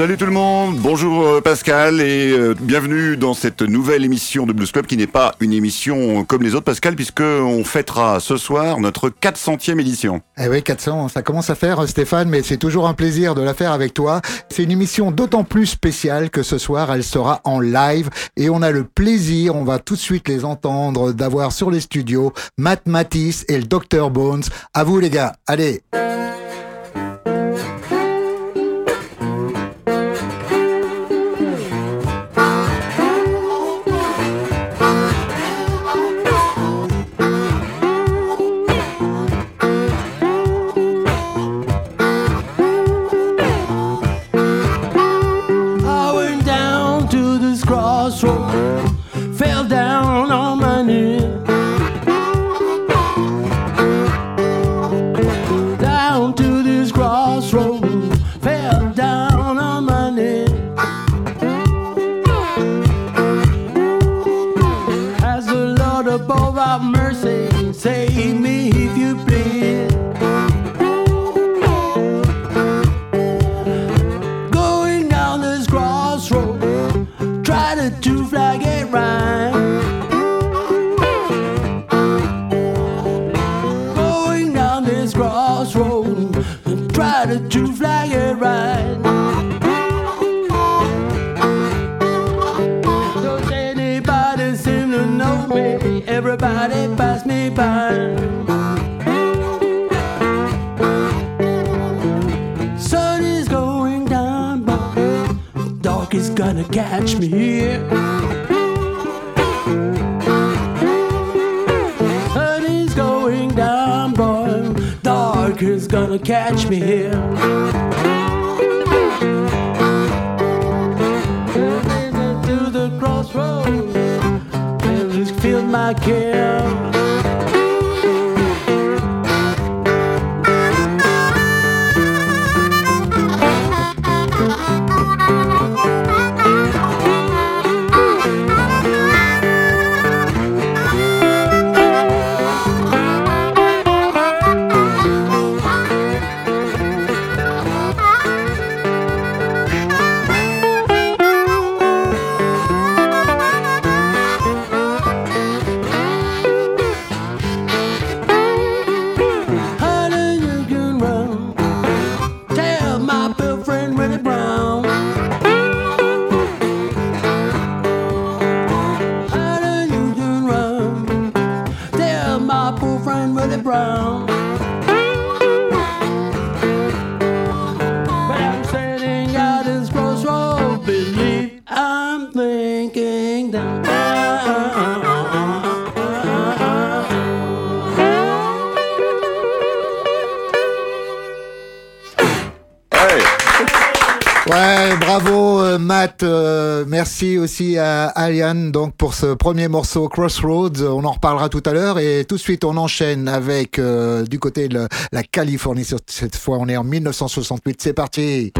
Salut tout le monde, bonjour euh, Pascal et euh, bienvenue dans cette nouvelle émission de Blues Club qui n'est pas une émission comme les autres Pascal puisque on fêtera ce soir notre 400e édition. Eh oui, 400, ça commence à faire Stéphane, mais c'est toujours un plaisir de la faire avec toi. C'est une émission d'autant plus spéciale que ce soir elle sera en live et on a le plaisir, on va tout de suite les entendre, d'avoir sur les studios Matt Matisse et le Dr Bones. À vous les gars, allez everybody pass me by. Sun is going down, but dark is gonna catch me here. Sun is going down, boy. Dark is gonna catch me here. like him. Merci aussi à Alian donc pour ce premier morceau Crossroads. On en reparlera tout à l'heure et tout de suite on enchaîne avec euh, du côté de la Californie. Cette fois on est en 1968. C'est parti.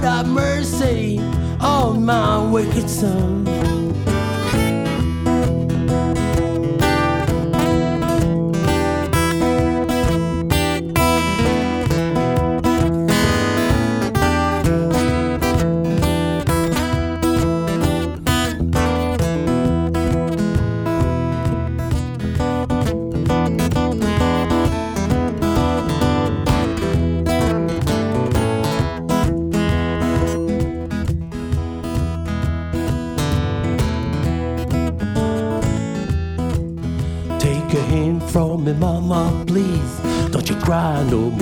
Lord, have mercy on my wicked son. No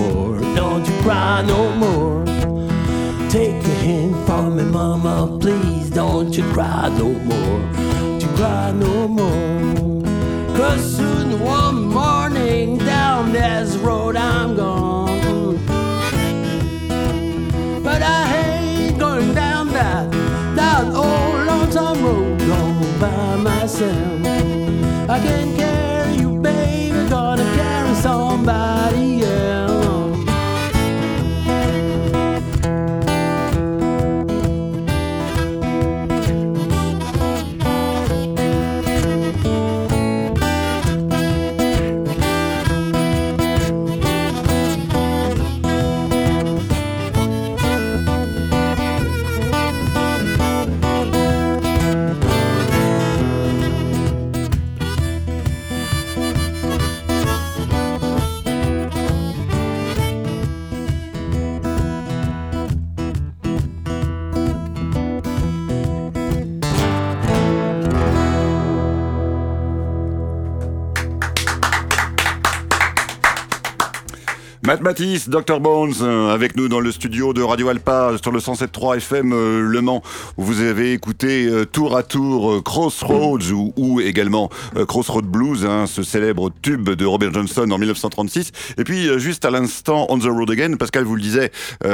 Matt Matisse, Dr Bones, euh, avec nous dans le studio de Radio Alpa sur le 107.3 FM euh, Le Mans, où vous avez écouté euh, tour à tour Crossroads ou, également Crossroad Blues, hein, ce célèbre tube de Robert Johnson en 1936. Et puis juste à l'instant On the Road Again, Pascal vous le disait,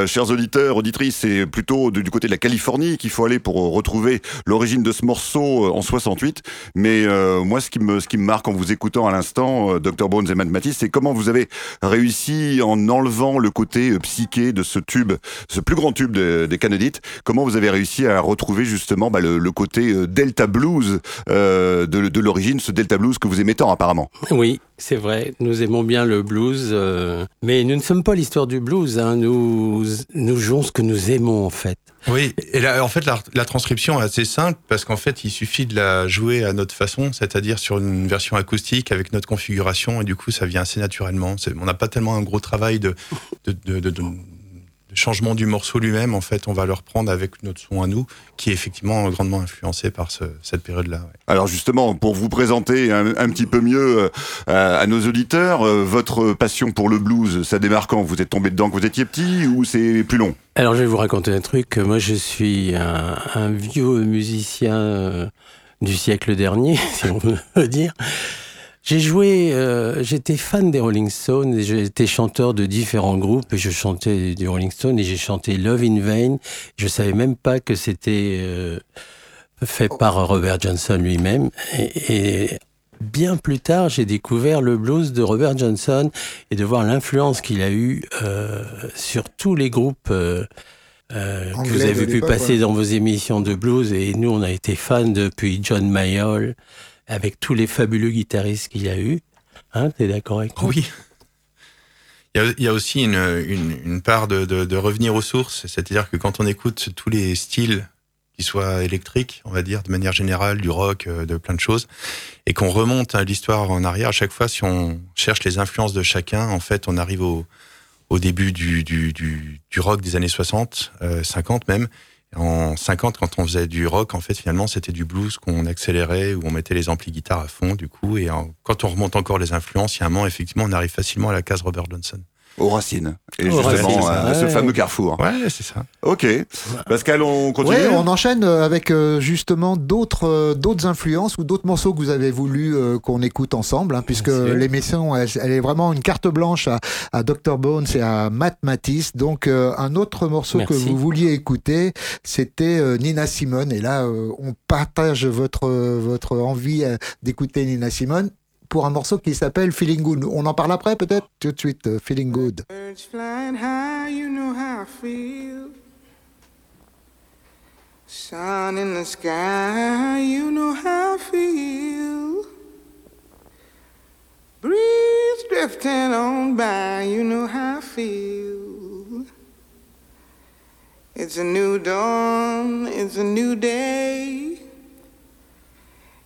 chers auditeurs, auditrices, c'est plutôt du côté de la Californie qu'il faut aller pour retrouver l'origine de ce morceau en 68. Mais moi, ce qui me ce qui me marque en vous écoutant à l'instant, Dr Bones et Matt Matisse, c'est comment vous avez réussi en enlevant le côté euh, psyché de ce tube, ce plus grand tube des Canadites, comment vous avez réussi à retrouver justement bah, le, côté euh, Delta Blues euh, de, l'origine, ce Delta Blues que vous aimez tant apparemment? Oui, c'est vrai, nous aimons bien le blues, mais nous ne sommes pas l'histoire du blues, hein. nous, nous jouons ce que nous aimons en fait. Oui, et là, en fait, la, transcription est assez simple parce qu'en fait, il suffit de la jouer à notre façon, c'est-à-dire sur une version acoustique avec notre configuration, et du coup, ça vient assez naturellement. On n'a pas tellement un gros travail de, de, de, de changement du morceau lui-même, en fait, on va le reprendre avec notre son à nous, qui est effectivement grandement influencé par cette période-là. Alors justement, pour vous présenter un, petit peu mieux euh, à, nos auditeurs, euh, votre passion pour le blues, ça démarre quand? Vous êtes tombé dedans quand vous étiez petit ou c'est plus long? Alors je vais vous raconter un truc. Moi, je suis un, vieux musicien euh, du siècle dernier, si on veut dire. J'ai joué, euh, j'étais fan des Rolling Stones j'étais chanteur de différents groupes et je chantais du Rolling Stones et j'ai chanté Love in Vain. Je savais même pas que c'était euh, fait par Robert Johnson lui-même et, bien plus tard, j'ai découvert le blues de Robert Johnson et de voir l'influence qu'il a eu euh, sur tous les groupes euh, que vous avez pu passer dans vos émissions de blues. Et nous, on a été fans depuis John Mayall, avec tous les fabuleux guitaristes qu'il y a eu. Hein, T'es d'accord avec moi? Oui. Il y, a, aussi une, une, part de, de, revenir aux sources, c'est-à-dire que quand on écoute tous les styles qui soient électriques, on va dire, de manière générale, du rock, euh, de plein de choses, et qu'on remonte à l'histoire en arrière, à chaque fois, si on cherche les influences de chacun, en fait, on arrive au, au début du, du, du, rock des années 60, 50 euh, même, en 50, quand on faisait du rock, en fait, finalement, c'était du blues qu'on accélérait, où on mettait les amplis guitare à fond, du coup. Et quand on remonte encore les influences, il y a un moment, effectivement, on arrive facilement à la case Robert Johnson aux racines. Et justement, à ce fameux carrefour. Ouais, c'est ça. Ok. Pascal, on continue. Ouais, on enchaîne euh, avec euh, justement d'autres euh, d'autres influences ou d'autres morceaux que vous avez voulu qu'on écoute ensemble, hein, puisque l'émission, elle, est vraiment une carte blanche à, à Dr. Bones et à Matt Matisse. Donc, un autre morceau que vous vouliez écouter, c'était Nina Simone. Et là, on partage votre, votre envie d'écouter Nina Simone pour un morceau qui s'appelle Feeling Good. On en parle après peut-être Tout de suite, euh, Feeling Good. Sun in the sky, you know how I feel. Breeze drifting on by, you know how I feel. It's a new dawn, it's a new day.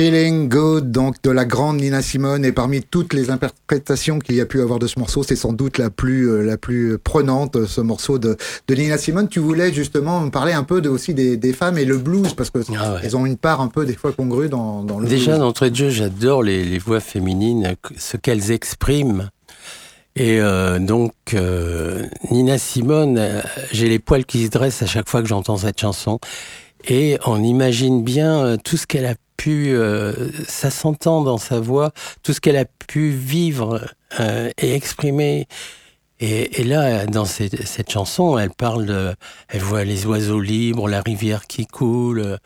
Feeling Good, donc de la grande Nina Simone, et parmi toutes les interprétations qu'il y a pu avoir de ce morceau, c'est sans doute la plus euh, la plus prenante, euh, ce morceau de, de Nina Simone. Tu voulais justement me parler un peu de, aussi des, des femmes et le blues, parce que Ah ouais. elles ont une part un peu des fois congrue dans, dans le Déjà, d'entrée de jeu, j'adore les, les voix féminines, ce qu'elles expriment. Et euh, donc, euh, Nina Simone, j'ai les poils qui se dressent à chaque fois que j'entends cette chanson. Et on imagine bien tout ce qu'elle a pu, euh, ça s'entend dans sa voix, tout ce qu'elle a pu vivre euh, et exprimer. Et, là, dans cette, chanson, elle parle de, elle voit les oiseaux libres, la rivière qui coule.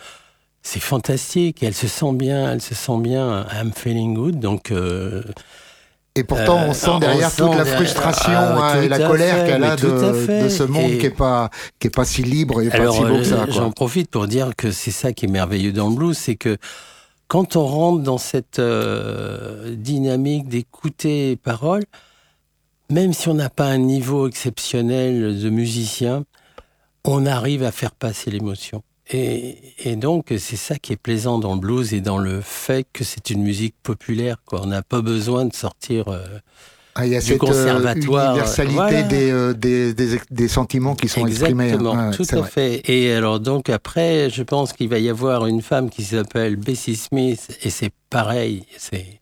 C'est fantastique. Elle se sent bien, elle se sent bien. I'm feeling good. Donc, euh, Et pourtant, Euh, on sent on derrière sent toute la frustration Ah, hein, et la colère fait, qu'elle a de, de ce monde Et- qui est pas qui est pas si libre et pas si beau que ça. euh, quoi. j'en profite pour dire que c'est ça qui est merveilleux dans le blues, c'est que quand on rentre dans cette euh, dynamique d'écouter les paroles, même si on n'a pas un niveau exceptionnel de musicien, on arrive à faire passer l'émotion. Et, et donc, c'est ça qui est plaisant dans le blues et dans le fait que c'est une musique populaire. Quoi. On n'a pas besoin de sortir. euh, Ah, il y a du cette euh, universalité voilà. des, euh, des, des, des sentiments qui sont exprimés. hein. Exactement, Ouais, tout c'est à vrai. fait. Et alors donc après, je pense qu'il va y avoir une femme qui s'appelle Bessie Smith et c'est pareil, c'est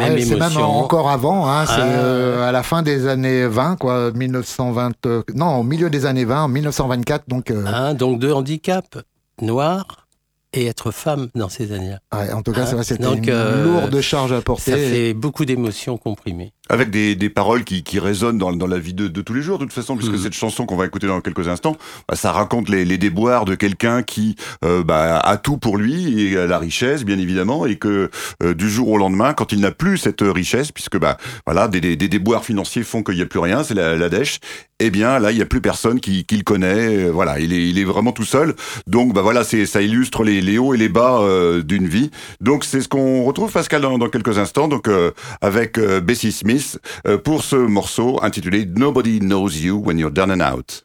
Elle, c'est même encore avant, hein, c'est Ah. euh, à la fin des années 20, quoi, 1920, euh, non, au milieu des années 20, en 1924, donc, hein, donc deux handicaps, noir et être femme dans ces années-là. ouais, en tout cas, Ah, c'est vrai, c'était donc, une euh, lourde charge à porter. Ça fait beaucoup d'émotions comprimées. Avec des, des paroles qui, qui résonnent dans, dans la vie de, de tous les jours, de toute façon, puisque Mhm. cette chanson qu'on va écouter dans quelques instants, bah, ça raconte les, les déboires de quelqu'un qui euh, bah, a tout pour lui et a la richesse, bien évidemment, et que euh, du jour au lendemain, quand il n'a plus cette richesse, puisque bah voilà, des, des, des déboires financiers font qu'il n'y a plus rien, c'est la, la dèche. Eh bien, là, il n'y a plus personne qui, qui le connaît. euh, Voilà, il est, il est vraiment tout seul. Donc, bah voilà, c'est ça illustre les, les hauts et les bas euh, d'une vie. Donc, c'est ce qu'on retrouve, Pascal, dans, dans quelques instants. Donc, euh, avec Bessie Smith euh, pour ce morceau intitulé Nobody Knows You When You're Down and Out.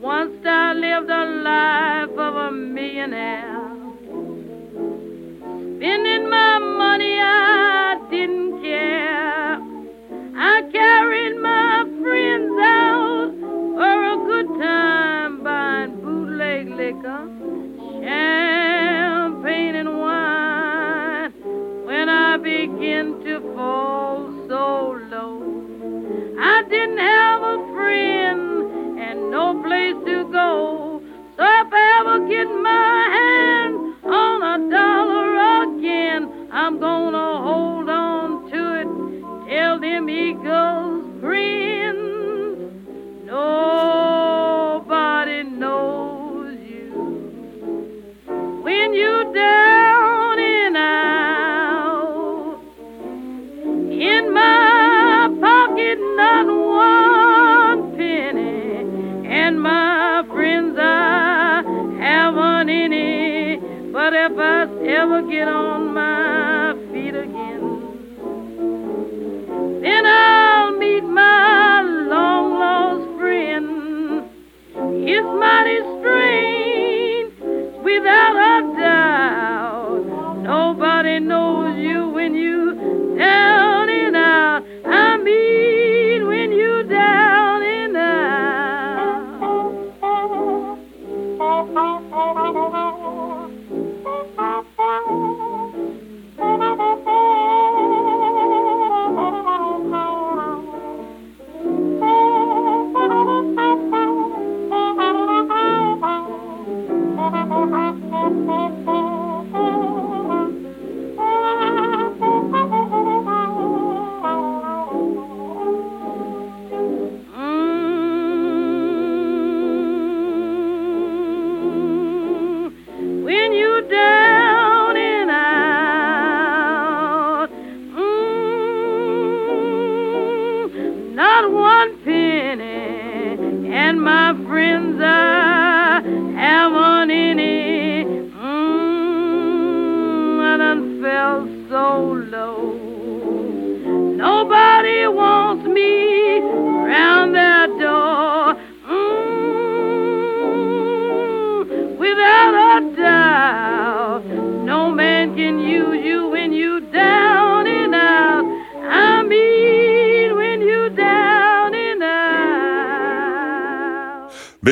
Once I lived a life of a millionaire. Spending my money, I didn't care. Time, buying bootleg liquor, champagne, and wine. When I began to fall so low, I didn't have a friend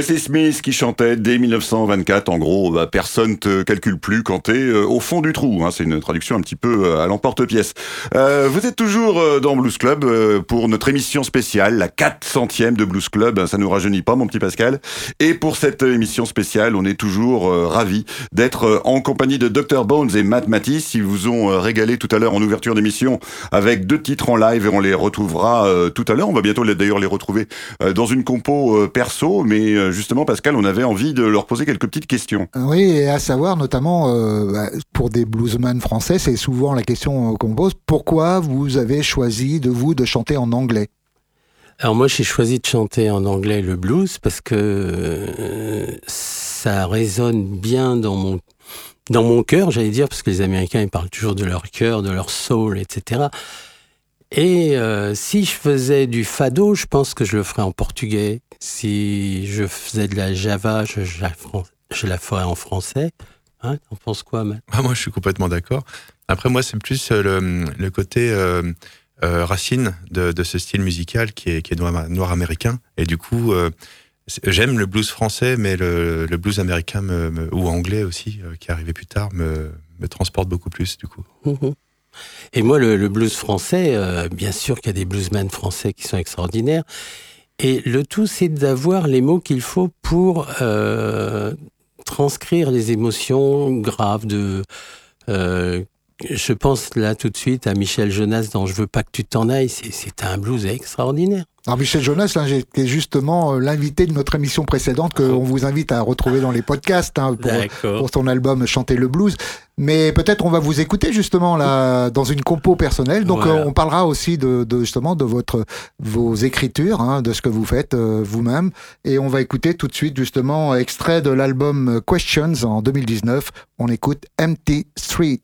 Bessie Smith qui chantait dès 1924, en gros, bah, personne te calcule plus quand t'es euh, au fond du trou. Hein, c'est une traduction un petit peu euh, à l'emporte-pièce. Euh, vous êtes toujours euh, dans Blues Club euh, pour notre émission spéciale, la 400e de Blues Club. Ça nous rajeunit pas, mon petit Pascal. Et pour cette émission spéciale, on est toujours ravis d'être en compagnie de Dr Bones et Matt Matisse. Ils vous ont régalé tout à l'heure en ouverture d'émission avec deux titres en live et on les retrouvera tout à l'heure. On va bientôt d'ailleurs les retrouver dans une compo perso, mais justement Pascal, on avait envie de leur poser quelques petites questions. Oui, et à savoir notamment euh, bah, pour des bluesmen français, c'est souvent la question euh, qu'on pose. Pourquoi vous avez choisi de vous de chanter en anglais? Alors moi, j'ai choisi de chanter en anglais le blues parce que euh, ça résonne bien dans mon dans mon cœur, j'allais dire, parce que les Américains ils parlent toujours de leur cœur, de leur soul, etc. Et euh, si je faisais du fado, je pense que je le ferais en portugais. Si je faisais de la java, je, je la, je la ferais en français. Hein, T'en penses quoi, Matt? Ah, moi, je suis complètement d'accord. Après, moi, c'est plus euh, le, le côté euh, euh, racine de, de ce style musical qui est, qui est noir, noir américain. Et du coup, j'aime le blues français, mais le, le blues américain me- me- ou anglais aussi, qui est arrivé plus tard, me, me transporte beaucoup plus, du coup. Mhm. Et moi, le, blues français, euh, bien sûr qu'il y a des bluesmen français qui sont extraordinaires. Et le tout, c'est d'avoir les mots qu'il faut pour euh, transcrire les émotions graves de. euh, je pense là tout de suite à Michel Jonas dans Je veux pas que tu t'en ailles. C'est- un blues extraordinaire. Alors Michel Jonas, là, j'étais justement euh, l'invité de notre émission précédente qu'on vous invite à retrouver dans les podcasts hein, pour, pour ton album Chanter le blues. Mais peut-être on va vous écouter justement là dans une compo personnelle. Donc Voilà. euh, on parlera aussi de, de justement de votre vos écritures, hein, de ce que vous faites euh, vous-même. Et on va écouter tout de suite justement extrait de l'album Questions en 2019. On écoute Empty Street.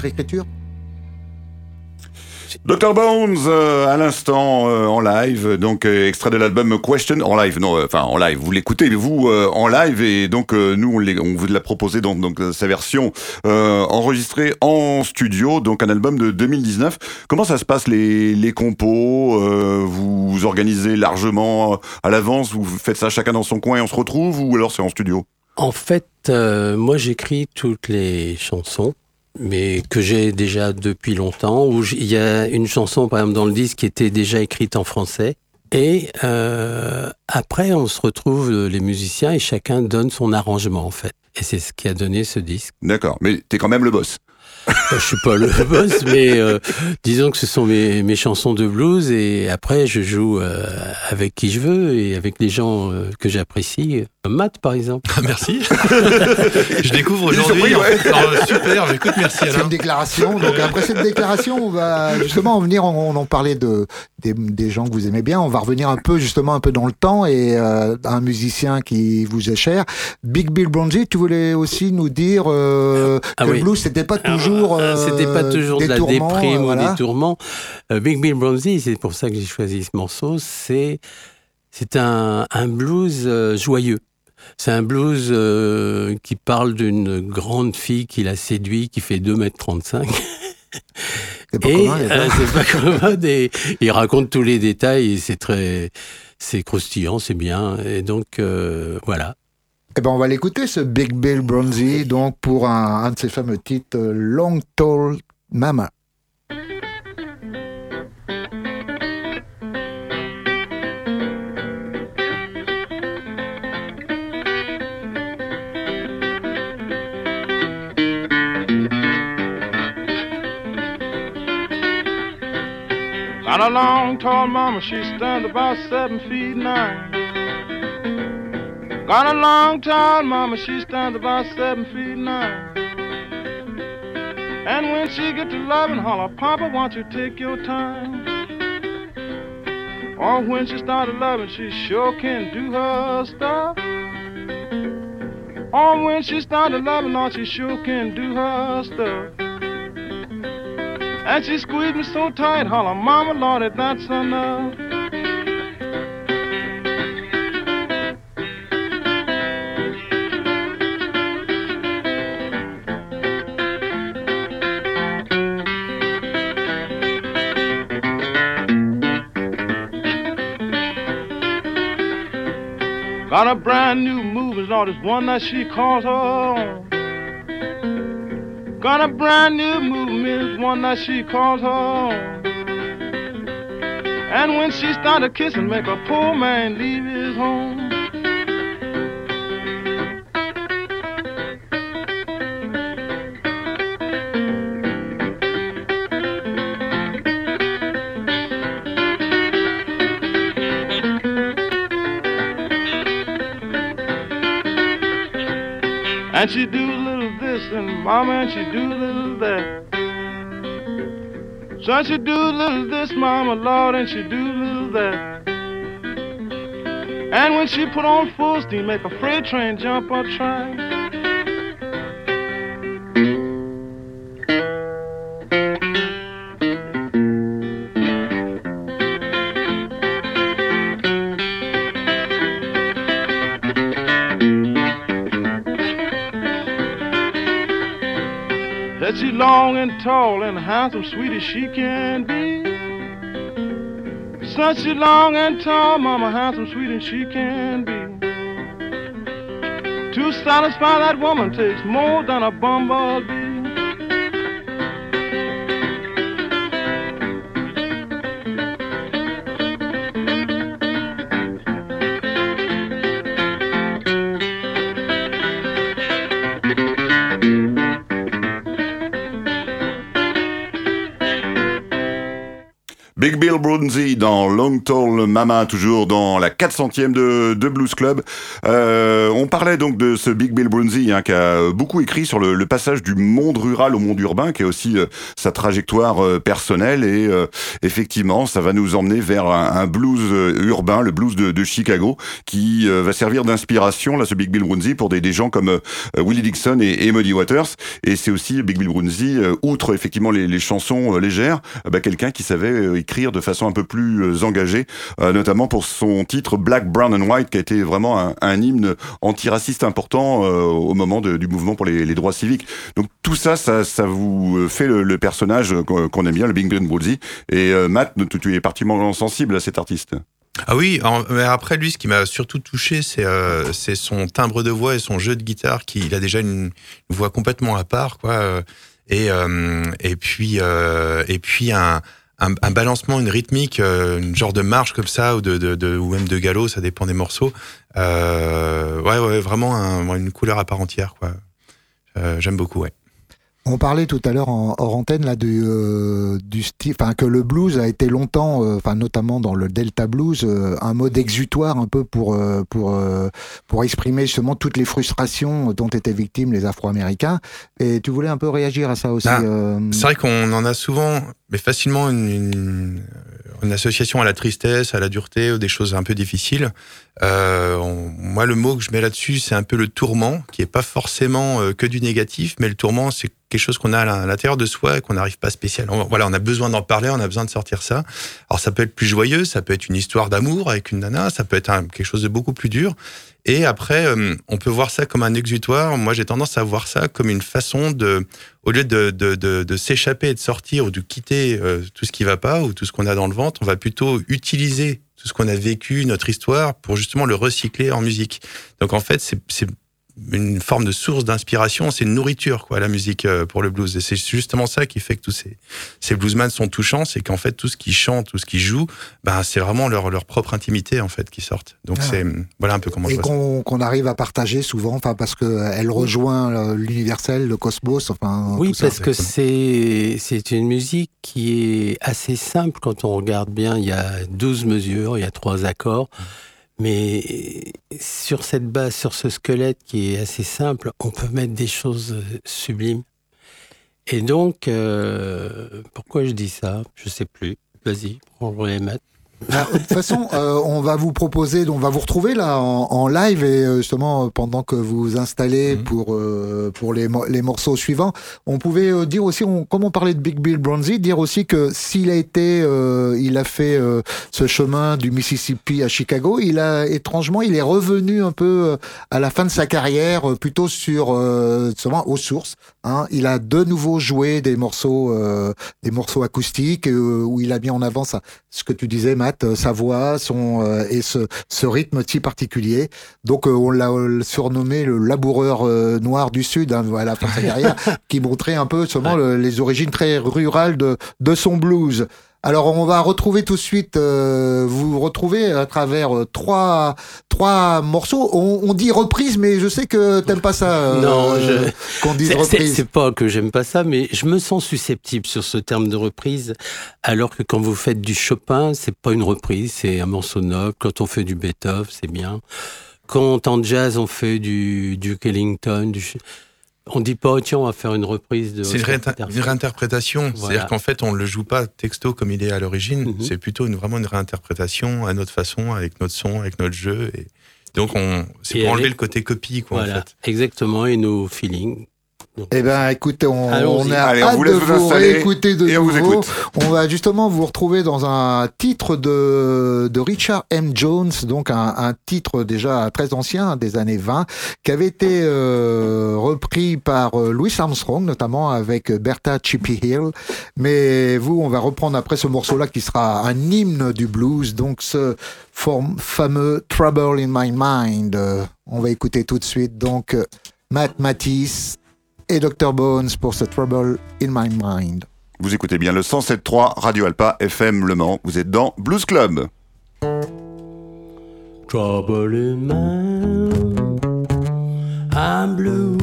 Votre écriture Dr Bones euh, à l'instant euh, en live, donc euh, extrait de l'album Question en live, non, euh, enfin en live. Vous l'écoutez vous euh, en live et donc euh, nous on, on vous l'a proposé dans donc sa version euh, enregistrée en studio, donc un album de 2019. Comment ça se passe les les compos euh, Vous vous organisez largement à l'avance, vous faites ça chacun dans son coin et on se retrouve ou alors c'est en studio? En fait, euh, moi j'écris toutes les chansons, mais que j'ai déjà depuis longtemps. Où il y a une chanson, par exemple, dans le disque qui était déjà écrite en français. Et euh, après, on se retrouve euh, les musiciens et chacun donne son arrangement en fait. Et c'est ce qui a donné ce disque. D'accord, mais t'es quand même le boss. Je suis pas le boss, mais euh, disons que ce sont mes, mes chansons de blues et après je joue euh, avec qui je veux et avec les gens euh, que j'apprécie. Matt par exemple. Ah, merci. je découvre aujourd'hui. ouais. fait. Alors, super, écoute, merci C'est une déclaration. Donc après cette déclaration, on va justement en venir. On, en parlait de des, des gens que vous aimez bien. On va revenir un peu justement un peu dans le temps et euh, un musicien qui vous est cher, Big Bill Bronzy. Tu voulais aussi nous dire euh, Ah que oui. le blues c'était pas toujours Euh, C'était pas toujours de des la tourments, déprime euh, ou des tourments. Euh, Big Bill Bronzy, c'est pour ça que j'ai choisi ce morceau. C'est c'est un, un blues joyeux. C'est un blues euh, qui parle d'une grande fille qu'il a séduit, qui fait 2m35. C'est pas Et commun, les gars. euh, c'est pas commode et il raconte tous les détails et c'est très, c'est croustillant, c'est bien. Et donc euh, voilà. Eh ben, on va l'écouter, ce Big Bill Bronzy, donc pour un, un de ses fameux titres, Long Tall Mama. Got a long, tall mama, she stands about seven feet nine. Got a long, tall mama, she stands about seven feet nine. And when she get to loving, holler, Papa, won't you take your time? Or when she started loving, she sure can do her stuff. Or when she started loving, oh, she sure can do her stuff. And she squeezed me so tight, holler, Mama, Lord, that's enough. Got a brand new movie, Lord, it's one that she calls her own. Got a brand new it's one that she calls own. And when she started kissing, make a poor man leave his home. And she do a little this and mama and she do a little that. Son, she do little this, mama, Lord, and she do little that. And when she put on full steam, make a freight train jump a train. Tall and handsome, sweet as she can be. Son, she long and tall, mama, handsome, sweet as she can be. To satisfy that woman takes more than a bumblebee. Bill Brunzi dans Long Tall Mama, toujours dans la 400e de, de Blues Club. Euh, on parlait donc de ce Big Bill Brunzi hein, qui a beaucoup écrit sur le, le, passage du monde rural au monde urbain, qui est aussi euh, sa trajectoire euh, personnelle. Et euh, effectivement, ça va nous emmener vers un, blues urbain, le blues de, Chicago, qui va servir d'inspiration, là, ce Big Bill Brunzi, pour des, des gens comme Willie Dixon et, et Muddy Waters. Et c'est aussi Big Bill Brunzi, outre effectivement les, les chansons légères, bah, quelqu'un qui savait écrire de façon un peu plus euh, engagée, euh, notamment pour son titre Black, Brown and White, qui a été vraiment un, hymne antiraciste important euh, au moment du mouvement pour les, droits civiques. Donc tout ça, ça, vous fait le, personnage qu'on aime bien, le Bing Ben. Et Matt, tu es particulièrement sensible à cet artiste. Ah oui, mais après lui, ce qui m'a surtout touché, c'est son timbre de voix et son jeu de guitare, qui a déjà une, voix complètement à part. Et puis et puis un un, balancement, une rythmique, euh, une genre de marche comme ça, ou de, de, de, ou même de galop, ça dépend des morceaux. Euh, ouais, ouais, vraiment un, une couleur à part entière, quoi. Euh, J'aime beaucoup, ouais. On parlait tout à l'heure en hors antenne là du, euh, du style, enfin que le blues a été longtemps, euh, enfin notamment dans le Delta blues, euh, un mode exutoire un peu pour pour pour exprimer justement toutes les frustrations dont étaient victimes les Afro-Américains. Et tu voulais un peu réagir à ça aussi. Ah, c'est vrai qu'on en a souvent, mais facilement une, une, une, association à la tristesse, à la dureté, ou des choses un peu difficiles. On, moi, le mot que je mets là-dessus, c'est un peu le tourment, qui est pas forcément que du négatif, mais le tourment, c'est quelque chose qu'on a à l'intérieur de soi et qu'on n'arrive pas spécialement. Voilà, on a besoin d'en parler, on a besoin de sortir ça. Alors ça peut être plus joyeux, ça peut être une histoire d'amour avec une nana, ça peut être quelque chose de beaucoup plus dur. Et après, euh, on peut voir ça comme un exutoire. Moi, j'ai tendance à voir ça comme une façon de, au lieu de, de, de, s'échapper et de sortir ou de quitter euh, tout ce qui va pas ou tout ce qu'on a dans le ventre, on va plutôt utiliser tout ce qu'on a vécu, notre histoire, pour justement le recycler en musique. Donc en fait, c'est une forme de source d'inspiration, c'est une nourriture quoi la musique euh, pour le blues et c'est justement ça qui fait que tous ces ces bluesmen sont touchants, c'est qu'en fait tout ce qu'ils chantent, tout ce qu'ils jouent, ben c'est vraiment leur leur propre intimité en fait qui sortent. Donc ah. c'est voilà un peu comment et je qu'on qu'on arrive à partager souvent enfin parce que elle rejoint l'universel, le cosmos enfin Oui, parce ça. que c'est c'est une musique qui est assez simple quand on regarde bien, il y a 12 mesures, il y a trois accords. Mmh. Mais sur cette base, sur ce squelette qui est assez simple, on peut mettre des choses sublimes. Et donc, euh, pourquoi je dis ça? Je sais plus. Vas-y, on va les mettre. Bah, de toute façon, euh, on va vous proposer, on va vous retrouver là en, en live et euh, justement pendant que vous vous installez mmh. pour euh, pour les, les morceaux suivants, on pouvait euh, dire aussi, on, comme on parlait de Big Bill Bronzy, dire aussi que s'il a été, euh, il a fait ce chemin du Mississippi à Chicago, il a étrangement, il est revenu un peu à la fin de sa carrière plutôt sur justement aux sources. Hein. Il a de nouveau joué des morceaux des morceaux acoustiques où il a mis en avant ça, ce que tu disais, Matt euh, sa voix, son euh, et ce, ce rythme si particulier. Donc euh, on l'a surnommé le laboureur noir du Sud hein, à la fin de sa carrière, qui montrait un peu seulement le, les origines très rurales de, de son blues. Alors on va retrouver tout de suite, euh, vous retrouvez à travers euh, trois trois morceaux. On, on, dit reprise, mais je sais que t'aimes pas ça. Euh, non, je... qu'on dise reprise. C'est pas que j'aime pas ça, mais je me sens susceptible sur ce terme de reprise. Alors que quand vous faites du Chopin, c'est pas une reprise, c'est un morceau noble. Quand on fait du Beethoven, c'est bien. Quand en jazz on fait du Duke Ellington, du on dit pas, tiens, on va faire une reprise de. C'est une, réinter une, réinterprétation. Voilà. C'est-à-dire qu'en fait, on ne le joue pas texto comme il est à l'origine. Mm -hmm. C'est plutôt une, vraiment une réinterprétation à notre façon, avec notre son, avec notre jeu. Et donc, c'est pour enlever le côté copie, quoi, voilà, en fait. Exactement, et nos feelings. Eh ben, écoutez, on, on a Allez, hâte on de vous, vous réécouter de et nouveau. On, on, va justement vous retrouver dans un titre de, de Richard M. Jones, donc un, un, titre déjà très ancien, des années 20, qui avait été euh, repris par euh, Louis Armstrong, notamment avec Bertha Chippy Hill. Mais vous, on va reprendre après ce morceau-là qui sera un hymne du blues, donc ce fameux Trouble in My Mind. On va écouter tout de suite, donc, Matt Matisse et Dr Bones pour ce Trouble in My Mind. Vous écoutez bien le 107.3 Radio Alpa FM Le Mans. Vous êtes dans Blues Club. Trouble in my I'm blue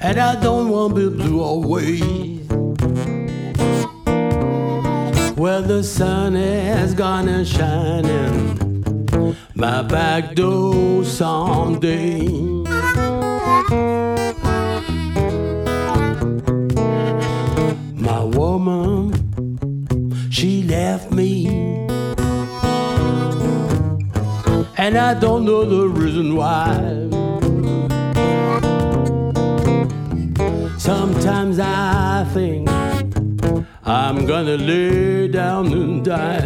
And I don't want to be blue always Well, the sun is gonna shine in my back door someday. I don't know the reason why. Sometimes I think I'm gonna lay down and die.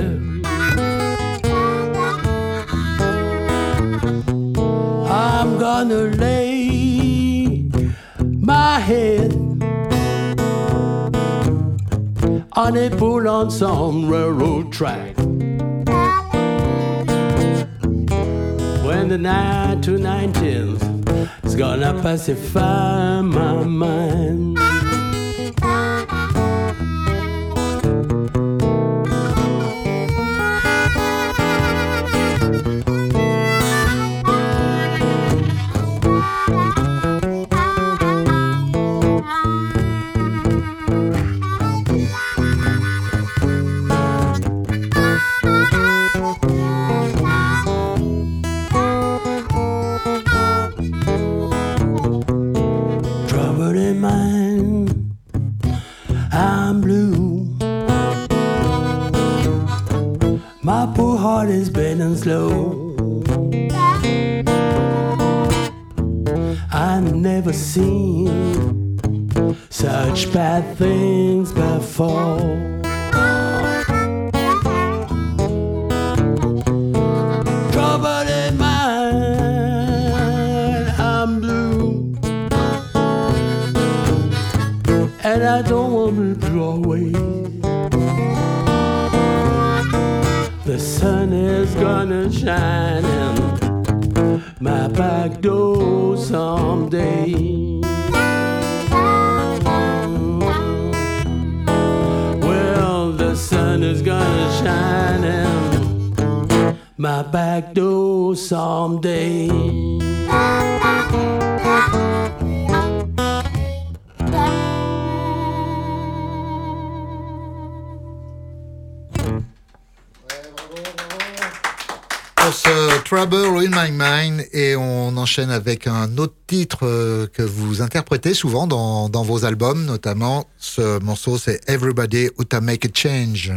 I'm gonna lay my head on a pull on some railroad track. When the night to nineteenth is gonna pacify my mind. Seen such bad things before. And I don't want to draw away. The sun is gonna shine in my back door someday. Well, the sun is gonna shine in my back door someday. Trouble in My Mind et on enchaîne avec un autre titre euh, que vous interprétez souvent dans, vos albums, notamment ce morceau c'est Everybody Oughta Make a Change.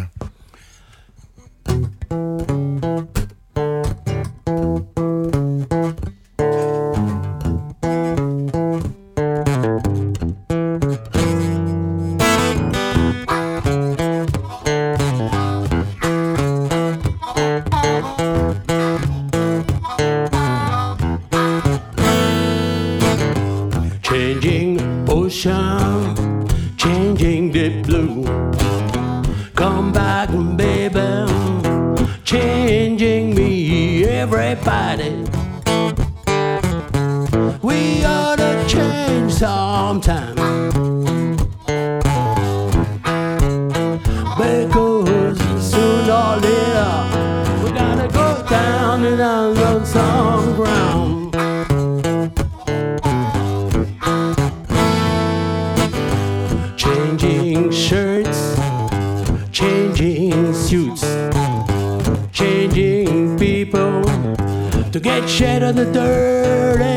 Shed on the dirt,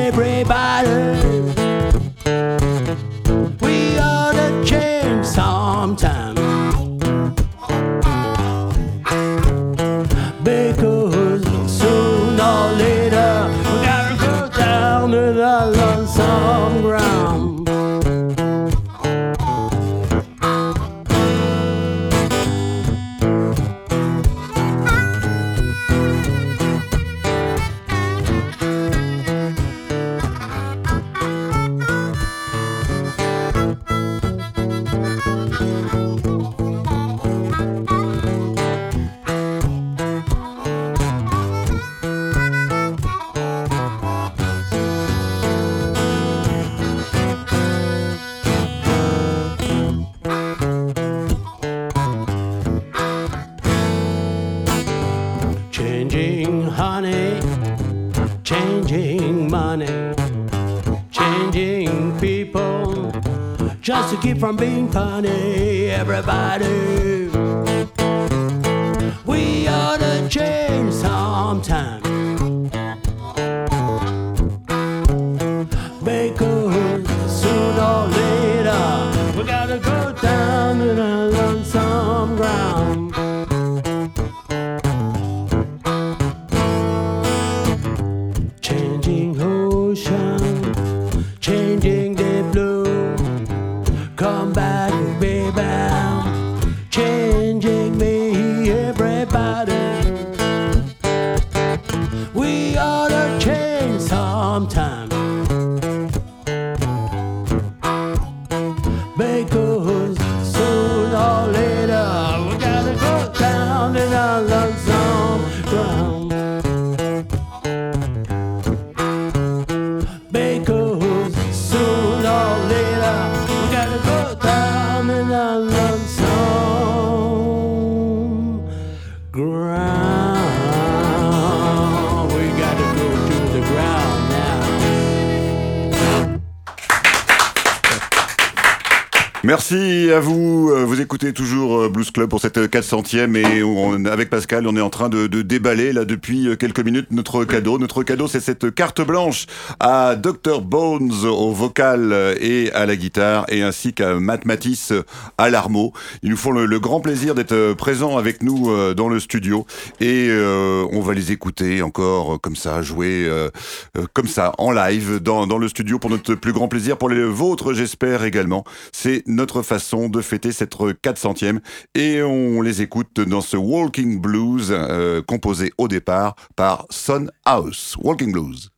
euh, Blues Club pour cette 400e et on, avec Pascal, on est en train de, déballer là depuis euh, quelques minutes notre cadeau. Notre cadeau, c'est cette carte blanche à Dr Bones au vocal et à la guitare et ainsi qu'à Matt Matisse à l'armo. Ils nous font le, grand plaisir d'être présents avec nous euh, dans le studio et euh, on va les écouter encore euh, comme ça, jouer euh, euh, comme ça en live dans, dans le studio pour notre plus grand plaisir, pour les vôtres j'espère également. C'est notre façon de fêter cette 400e et on les écoute dans ce Walking Blues euh, composé au départ par Son House. Walking Blues.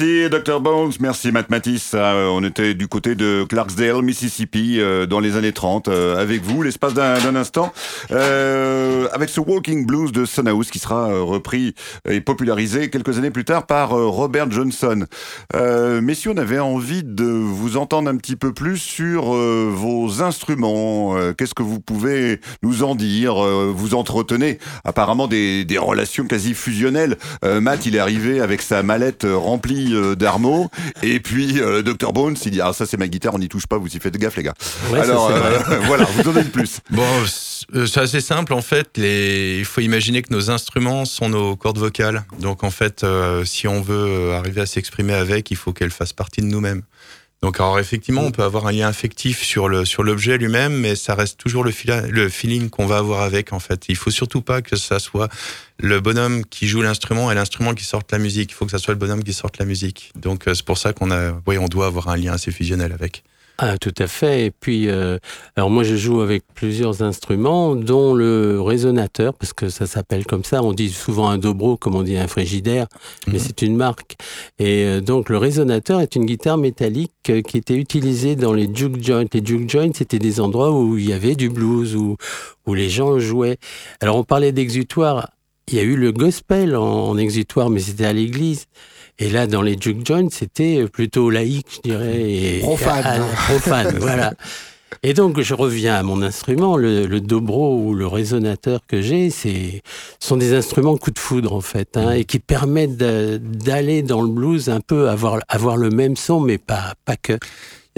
Merci Dr Bones, merci Matt Matisse. Euh, on était du côté de Clarksdale, Mississippi, euh, dans les années 30, euh, avec vous, l'espace d'un instant, avec ce Walking Blues de Son House qui sera repris et popularisé quelques années plus tard par Robert Johnson. Euh, messieurs, on avait envie de vous entendre un petit peu plus sur vos instruments. Qu'est-ce que vous pouvez nous en dire Vous entretenez? Apparemment des, des relations quasi fusionnelles. Matt, il est arrivé avec sa mallette remplie euh, d'armeaux, et puis euh, Dr Bones, il dit ah ça c'est ma guitare, on n'y touche pas, vous y faites gaffe les gars. Ouais, Alors euh, voilà, vous en dites plus. Bon, c'est assez simple en fait. Les... Il faut imaginer que nos instruments sont nos cordes vocales. Donc en fait, euh, si on veut arriver à s'exprimer avec, il faut qu'elles fassent partie de nous-mêmes. Donc alors effectivement, on peut avoir un lien affectif sur le sur l'objet lui-même, mais ça reste toujours le, fila- le feeling qu'on va avoir avec en fait. Il faut surtout pas que ça soit le bonhomme qui joue l'instrument et l'instrument qui sorte la musique. Il faut que ça soit le bonhomme qui sorte la musique. Donc euh, c'est pour ça qu'on a, oui, on doit avoir un lien assez fusionnel avec. Ah, tout à fait. Et puis, euh, alors moi, je joue avec plusieurs instruments, dont le résonateur, parce que ça s'appelle comme ça. On dit souvent un dobro, comme on dit un frigidaire, mais Mhm. c'est une marque. Et euh, donc, le résonateur est une guitare métallique euh, qui était utilisée dans les juke joints. Les juke joints, c'était des endroits où il y avait du blues, où, où les gens jouaient. Alors, on parlait d'exutoire. Il y a eu le gospel en, en exutoire, mais c'était à l'église. Et là, dans les juke joints, c'était plutôt laïque, je dirais. Et, Profane. Ah, profane, voilà. Et donc, je reviens à mon instrument, le, le dobro ou le résonateur que j'ai, c'est ce sont des instruments coup de foudre en fait, hein, et qui permettent d'aller dans le blues un peu avoir avoir le même son, mais pas pas que.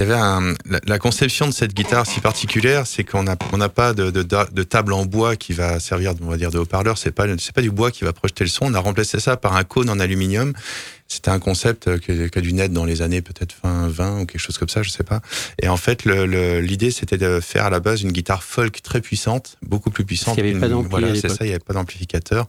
Il y avait un, la, conception de cette guitare si particulière, c'est qu'on n'a pas de, table en bois qui va servir, on va dire, de haut-parleur. C'est pas du bois qui va projeter le son. On a remplacé ça par un cône en aluminium. C'était un concept qui, a dû naître dans les années peut-être fin 20 ou quelque chose comme ça, je sais pas. Et en fait, l'idée c'était de faire à la base une guitare folk très puissante, beaucoup plus puissante. qu'il y avait pas Une- d'ampli à Voilà, c'est ça, il n'y avait pas d'amplificateur.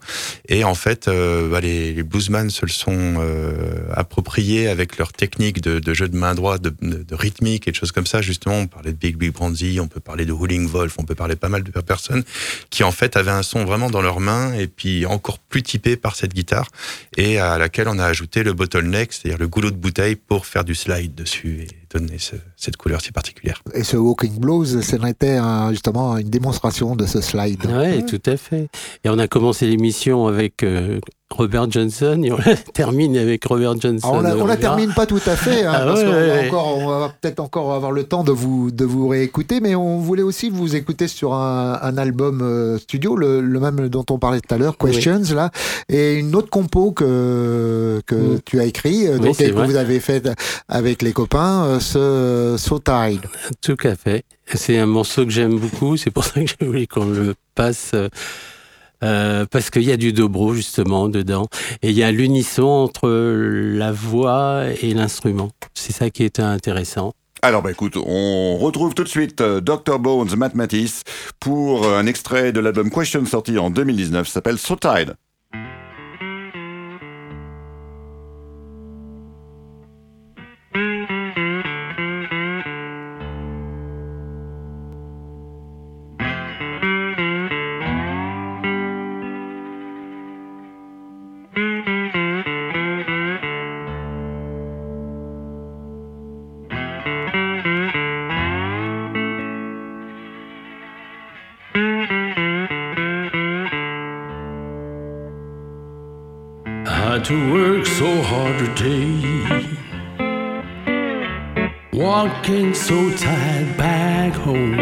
Et en fait, euh, bah, les, les bluesman se le sont euh, appropriés avec leur technique de, de jeu de main droite, de, de, de rythmique et de choses comme ça. Justement, on parlait de Big Big Brandy, on peut parler de Howling Wolf, on peut parler pas mal de personnes qui en fait avaient un son vraiment dans leurs mains et puis encore plus typé par cette guitare et à laquelle on a ajouté le bottleneck, c'est-à-dire le goulot de bouteille pour faire du slide dessus et donner ce- cette couleur si particulière. Et ce Walking Blues, ce n'était un- justement une démonstration de ce slide. Ouais, tout à fait. Et on a commencé l'émission avec euh, Robert Johnson et on la termine avec Robert Johnson. Alors, on la, on la verra. termine pas tout à fait, hein, Ah parce ouais, qu'on va ouais. encore, on va peut-être encore avoir le temps de vous, de vous réécouter, mais on voulait aussi vous écouter sur un, un album euh, studio, le, le même dont on parlait tout à l'heure, Oui. Questions, là, et une autre compo que, que Mm. tu as écrit, euh, Oui, donc, que vrai. vous avez fait avec les copains, euh, ce So Tide. Tout à fait. C'est un morceau que j'aime beaucoup. C'est pour ça que j'ai voulu qu'on le passe. euh, euh, parce qu'il y a du dobro justement dedans et il y a l'unisson entre la voix et l'instrument. C'est ça qui est intéressant. Alors bah écoute, on retrouve tout de suite euh, Dr Bones Matt Matisse pour un extrait de l'album Question sorti en 2019, ça s'appelle So Tide. Walking so tired back home.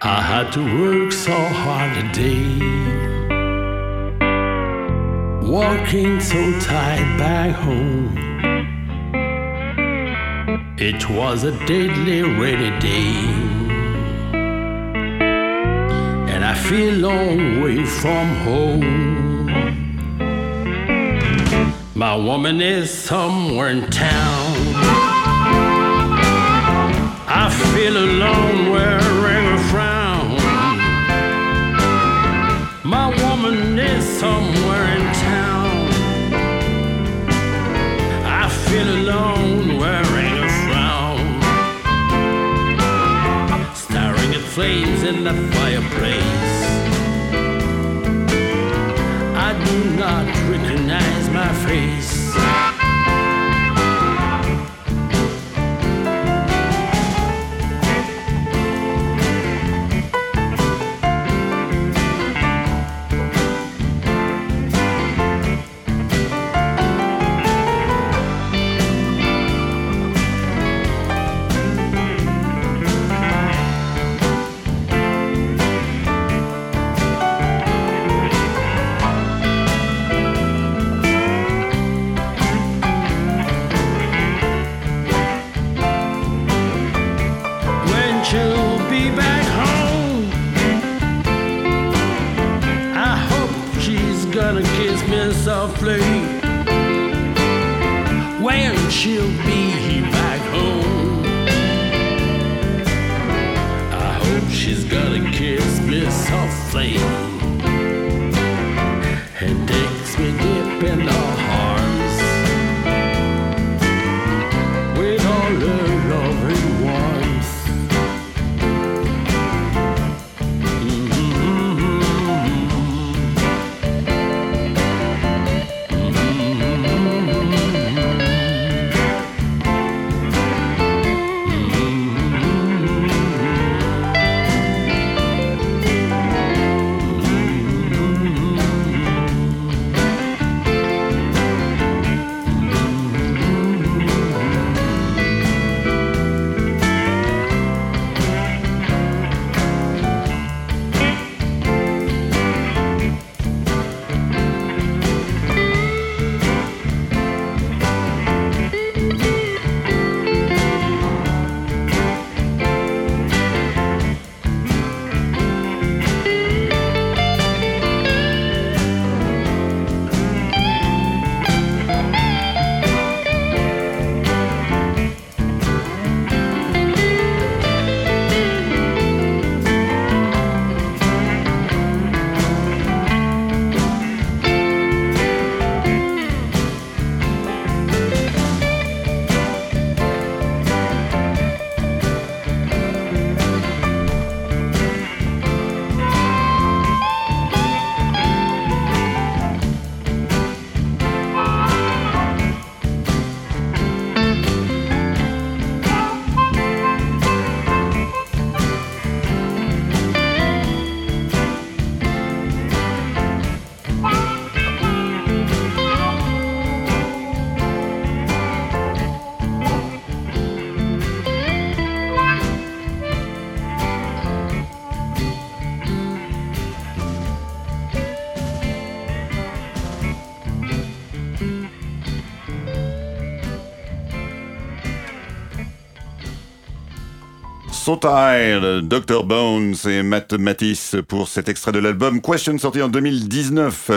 I had to work so hard today. Walking so tired back home. It was a deadly rainy day. And I feel long way from home. My woman is somewhere in town. I feel alone wearing a frown. My woman is somewhere in town. I feel alone wearing a frown. Staring at flames in the fireplace. Not recognize my face. So Tired, Dr. Bones et Matt Matisse pour cet extrait de l'album Question sorti en 2019.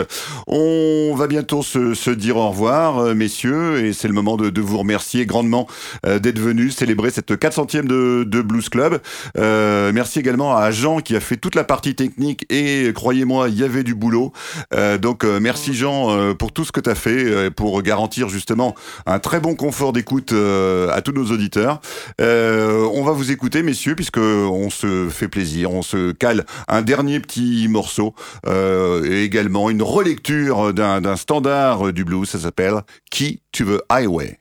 On va bientôt se, dire au revoir, euh, messieurs, et c'est le moment de, vous remercier grandement euh, d'être venus célébrer cette 400e de, Blues Club. Euh, merci également à Jean qui a fait toute la partie technique et croyez-moi, il y avait du boulot. Euh, donc euh, merci Jean euh, pour tout ce que tu as fait euh, pour garantir justement un très bon confort d'écoute euh, à tous nos auditeurs. Euh, on va vous écouter, messieurs, puisque on se fait plaisir, on se cale un dernier petit morceau euh, et également une relecture d'un standard du blues. Ça s'appelle key to the highway.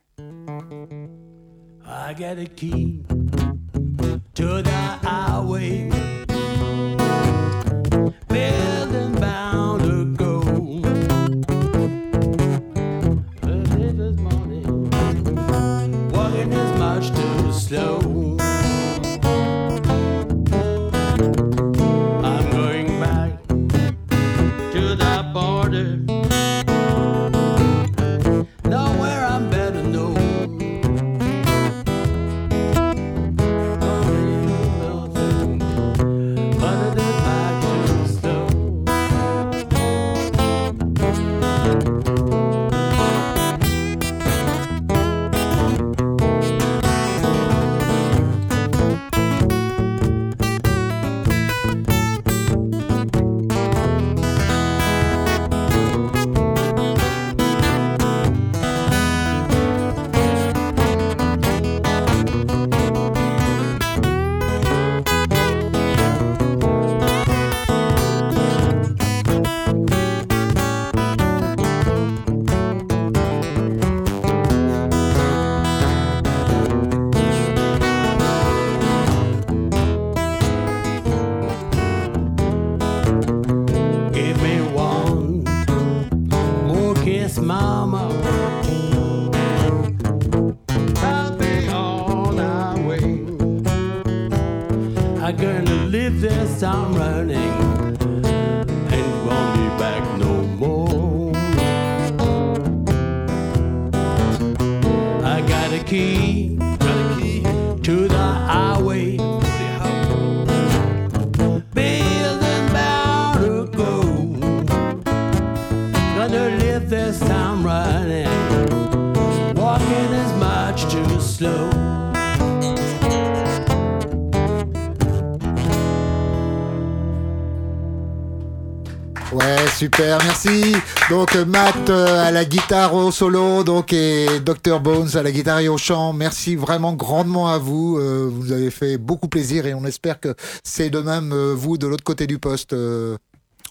Super, merci. Donc Matt euh, à la guitare au solo, donc et Dr Bones à la guitare et au chant. Merci vraiment grandement à vous. Euh, vous avez fait beaucoup plaisir et on espère que c'est de même euh, vous de l'autre côté du poste.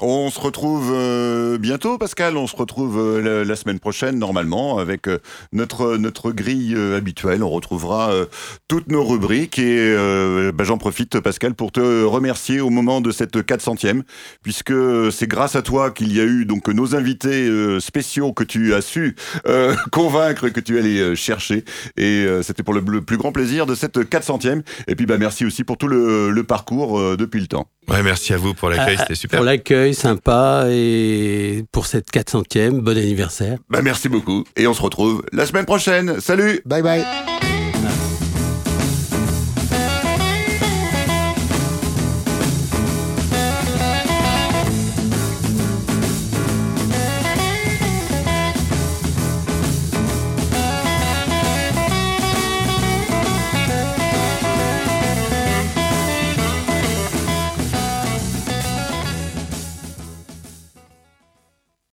On se retrouve euh, bientôt, Pascal. On se retrouve euh, la, semaine prochaine, normalement, avec euh, notre, notre grille habituelle. On retrouvera toutes nos rubriques. Et bah, j'en profite, Pascal, pour te remercier au moment de cette 400e, puisque c'est grâce à toi qu'il y a eu donc nos invités spéciaux que tu as su convaincre, que tu allais chercher. Et c'était pour le, plus grand plaisir de cette 400e. Et puis, bah, merci aussi pour tout le, parcours depuis le temps. Ouais, merci à vous pour l'accueil, Ah, c'était super. Pour l'accueil, sympa, et pour cette 400e, bon anniversaire. Bah, merci beaucoup. Et on se retrouve la semaine prochaine. Salut Bye bye.